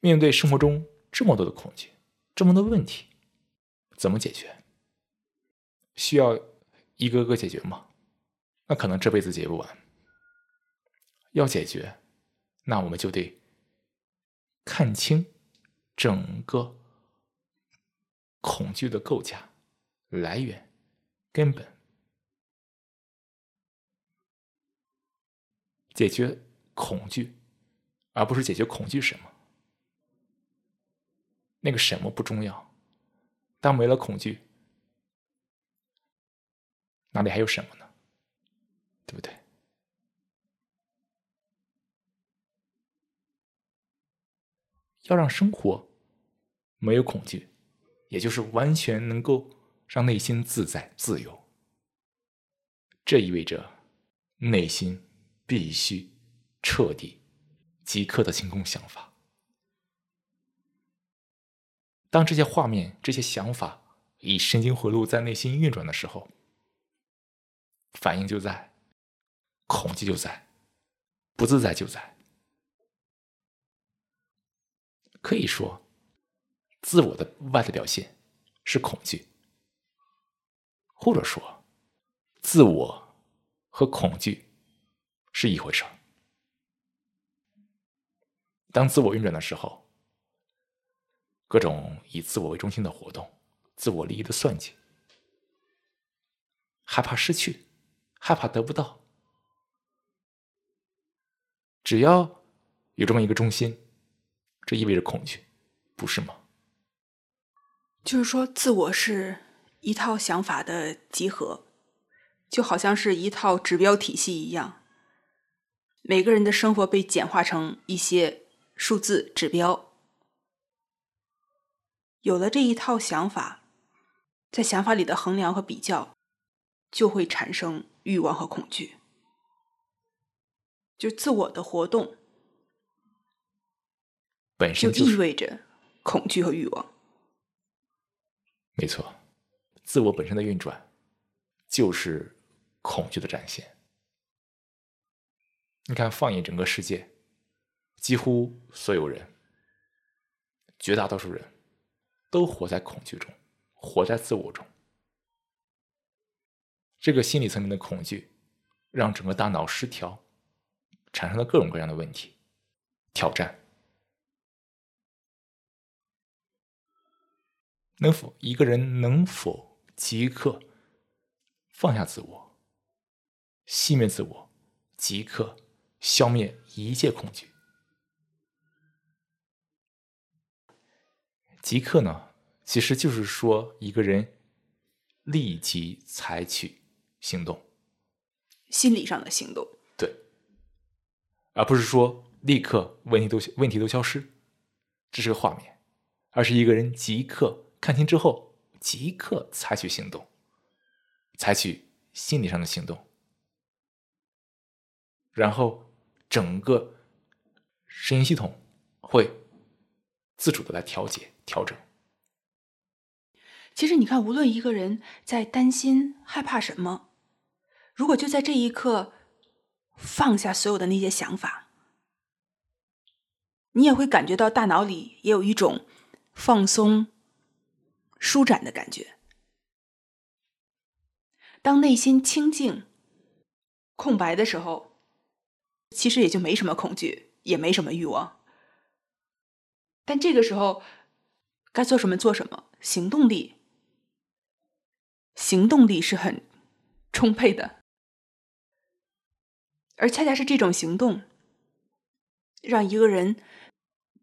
面对生活中这么多的恐惧，这么多问题，怎么解决？需要一个个解决吗？那可能这辈子解不完。要解决，那我们就得看清整个恐惧的构架、来源、根本，解决恐惧，而不是解决恐惧什么。那个什么不重要，当没了恐惧，哪里还有什么呢？对不对？要让生活没有恐惧，也就是完全能够让内心自在自由。这意味着内心必须彻底、即刻的清空想法。当这些画面、这些想法以神经回路在内心运转的时候，反应就在，恐惧就在，不自在就在。可以说，自我的外在表现是恐惧，或者说，自我和恐惧是一回事儿。当自我运转的时候，各种以自我为中心的活动、自我利益的算计、害怕失去、害怕得不到，只要有这么一个中心。这意味着恐惧，不是吗？就是说，自我是一套想法的集合，就好像是一套指标体系一样。每个人的生活被简化成一些数字指标。有了这一套想法，在想法里的衡量和比较，就会产生欲望和恐惧。就自我的活动。本身就意味着恐惧和欲望。没错，自我本身的运转就是恐惧的展现。你看，放眼整个世界，几乎所有人，绝大多数人都活在恐惧中，活在自我中。这个心理层面的恐惧，让整个大脑失调，产生了各种各样的问题、挑战。能否一个人能否即刻放下自我、熄灭自我、即刻消灭一切恐惧？即刻呢，其实就是说一个人立即采取行动，心理上的行动，对，而不是说立刻问题都问题都消失，这是个画面，而是一个人即刻。看清之后，即刻采取行动，采取心理上的行动，然后整个神经系统会自主的来调节、调整。其实，你看，无论一个人在担心、害怕什么，如果就在这一刻放下所有的那些想法，你也会感觉到大脑里也有一种放松。舒展的感觉。当内心清静、空白的时候，其实也就没什么恐惧，也没什么欲望。但这个时候，该做什么做什么，行动力，行动力是很充沛的。而恰恰是这种行动，让一个人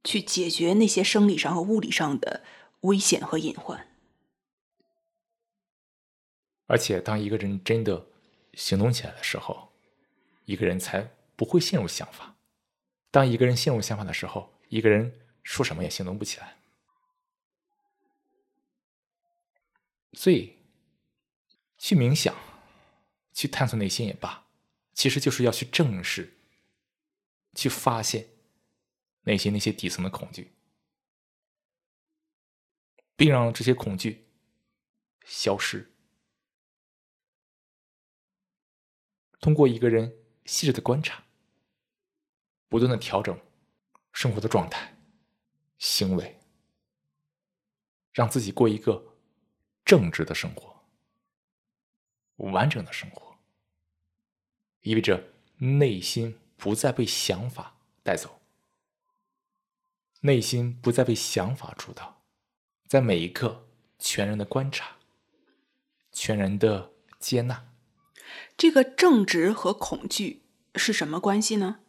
去解决那些生理上和物理上的危险和隐患。而且，当一个人真的行动起来的时候，一个人才不会陷入想法。当一个人陷入想法的时候，一个人说什么也行动不起来。所以，去冥想、去探索内心也罢，其实就是要去正视、去发现内心那些底层的恐惧，并让这些恐惧消失。通过一个人细致的观察，不断的调整生活的状态，行为，让自己过一个正直的生活、完整的生活，意味着内心不再被想法带走，内心不再被想法主导，在每一刻全然的观察、全然的接纳。这个正直和恐惧是什么关系呢？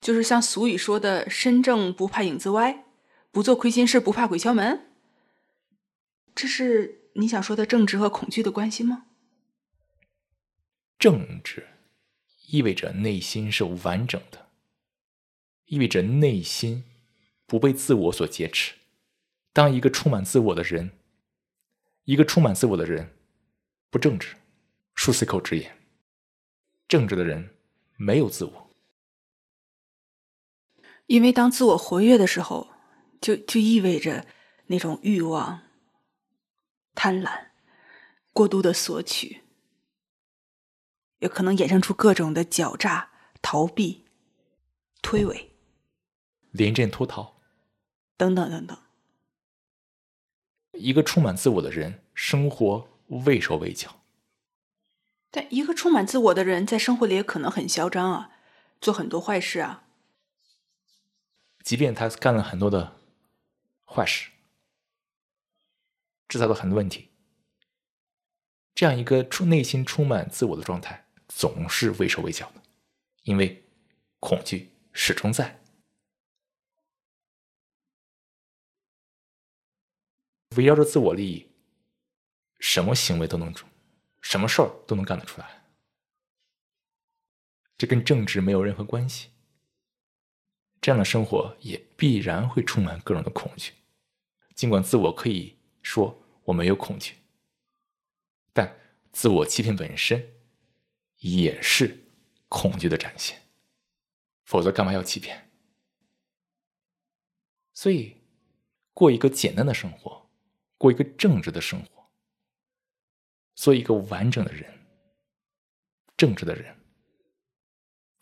就是像俗语说的“身正不怕影子歪，不做亏心事不怕鬼敲门”，这是你想说的正直和恐惧的关系吗？正直意味着内心是完整的，意味着内心不被自我所劫持。当一个充满自我的人，一个充满自我的人不正直，漱四口直言，正直的人没有自我。因为当自我活跃的时候，就就意味着那种欲望、贪婪、过度的索取，也可能衍生出各种的狡诈、逃避、推诿、临阵脱逃等等等等。一个充满自我的人，生活畏手畏脚；但一个充满自我的人，在生活里也可能很嚣张啊，做很多坏事啊。即便他干了很多的坏事，制造了很多问题，这样一个充内心充满自我的状态，总是畏手畏脚的，因为恐惧始终在。围绕着自我利益，什么行为都能做，什么事儿都能干得出来，这跟政治没有任何关系。这样的生活也必然会充满各种的恐惧，尽管自我可以说我没有恐惧，但自我欺骗本身也是恐惧的展现，否则干嘛要欺骗？所以，过一个简单的生活，过一个正直的生活，做一个完整的人，正直的人，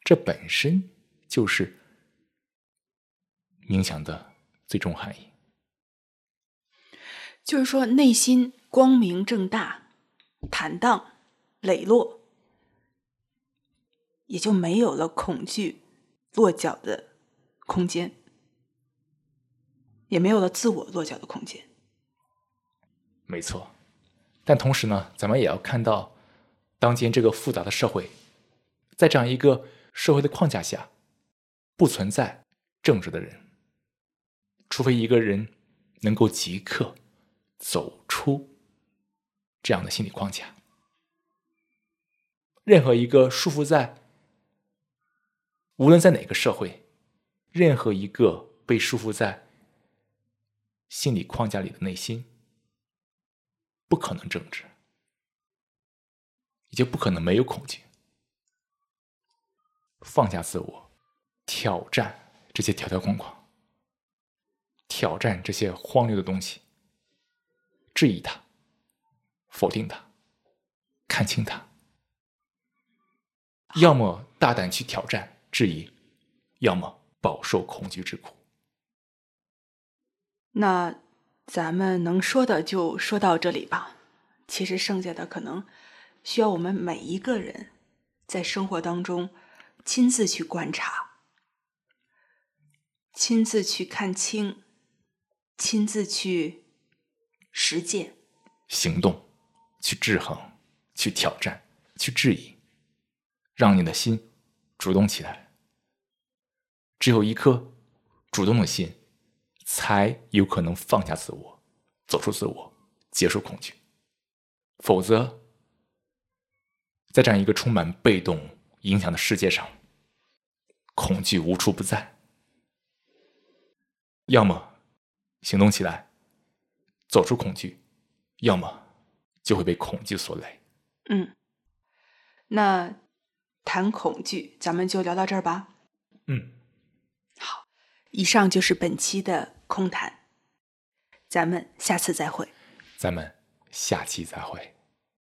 这本身就是。冥想的最终含义，就是说内心光明正大、坦荡磊落，也就没有了恐惧落脚的空间，也没有了自我落脚的空间。没错，但同时呢，咱们也要看到，当今这个复杂的社会，在这样一个社会的框架下，不存在正直的人。除非一个人能够即刻走出这样的心理框架，任何一个束缚在无论在哪个社会，任何一个被束缚在心理框架里的内心，不可能正直，也就不可能没有恐惧，放下自我，挑战这些条条框框。挑战这些荒谬的东西，质疑他，否定他，看清他。要么大胆去挑战、质疑，要么饱受恐惧之苦。那咱们能说的就说到这里吧。其实剩下的可能需要我们每一个人在生活当中亲自去观察，亲自去看清。亲自去实践、行动，去制衡、去挑战、去质疑，让你的心主动起来。只有一颗主动的心，才有可能放下自我，走出自我，结束恐惧。否则，在这样一个充满被动影响的世界上，恐惧无处不在。要么。行动起来，走出恐惧，要么就会被恐惧所累。嗯，那谈恐惧，咱们就聊到这儿吧。嗯，好，以上就是本期的空谈，咱们下次再会。咱们下期再会。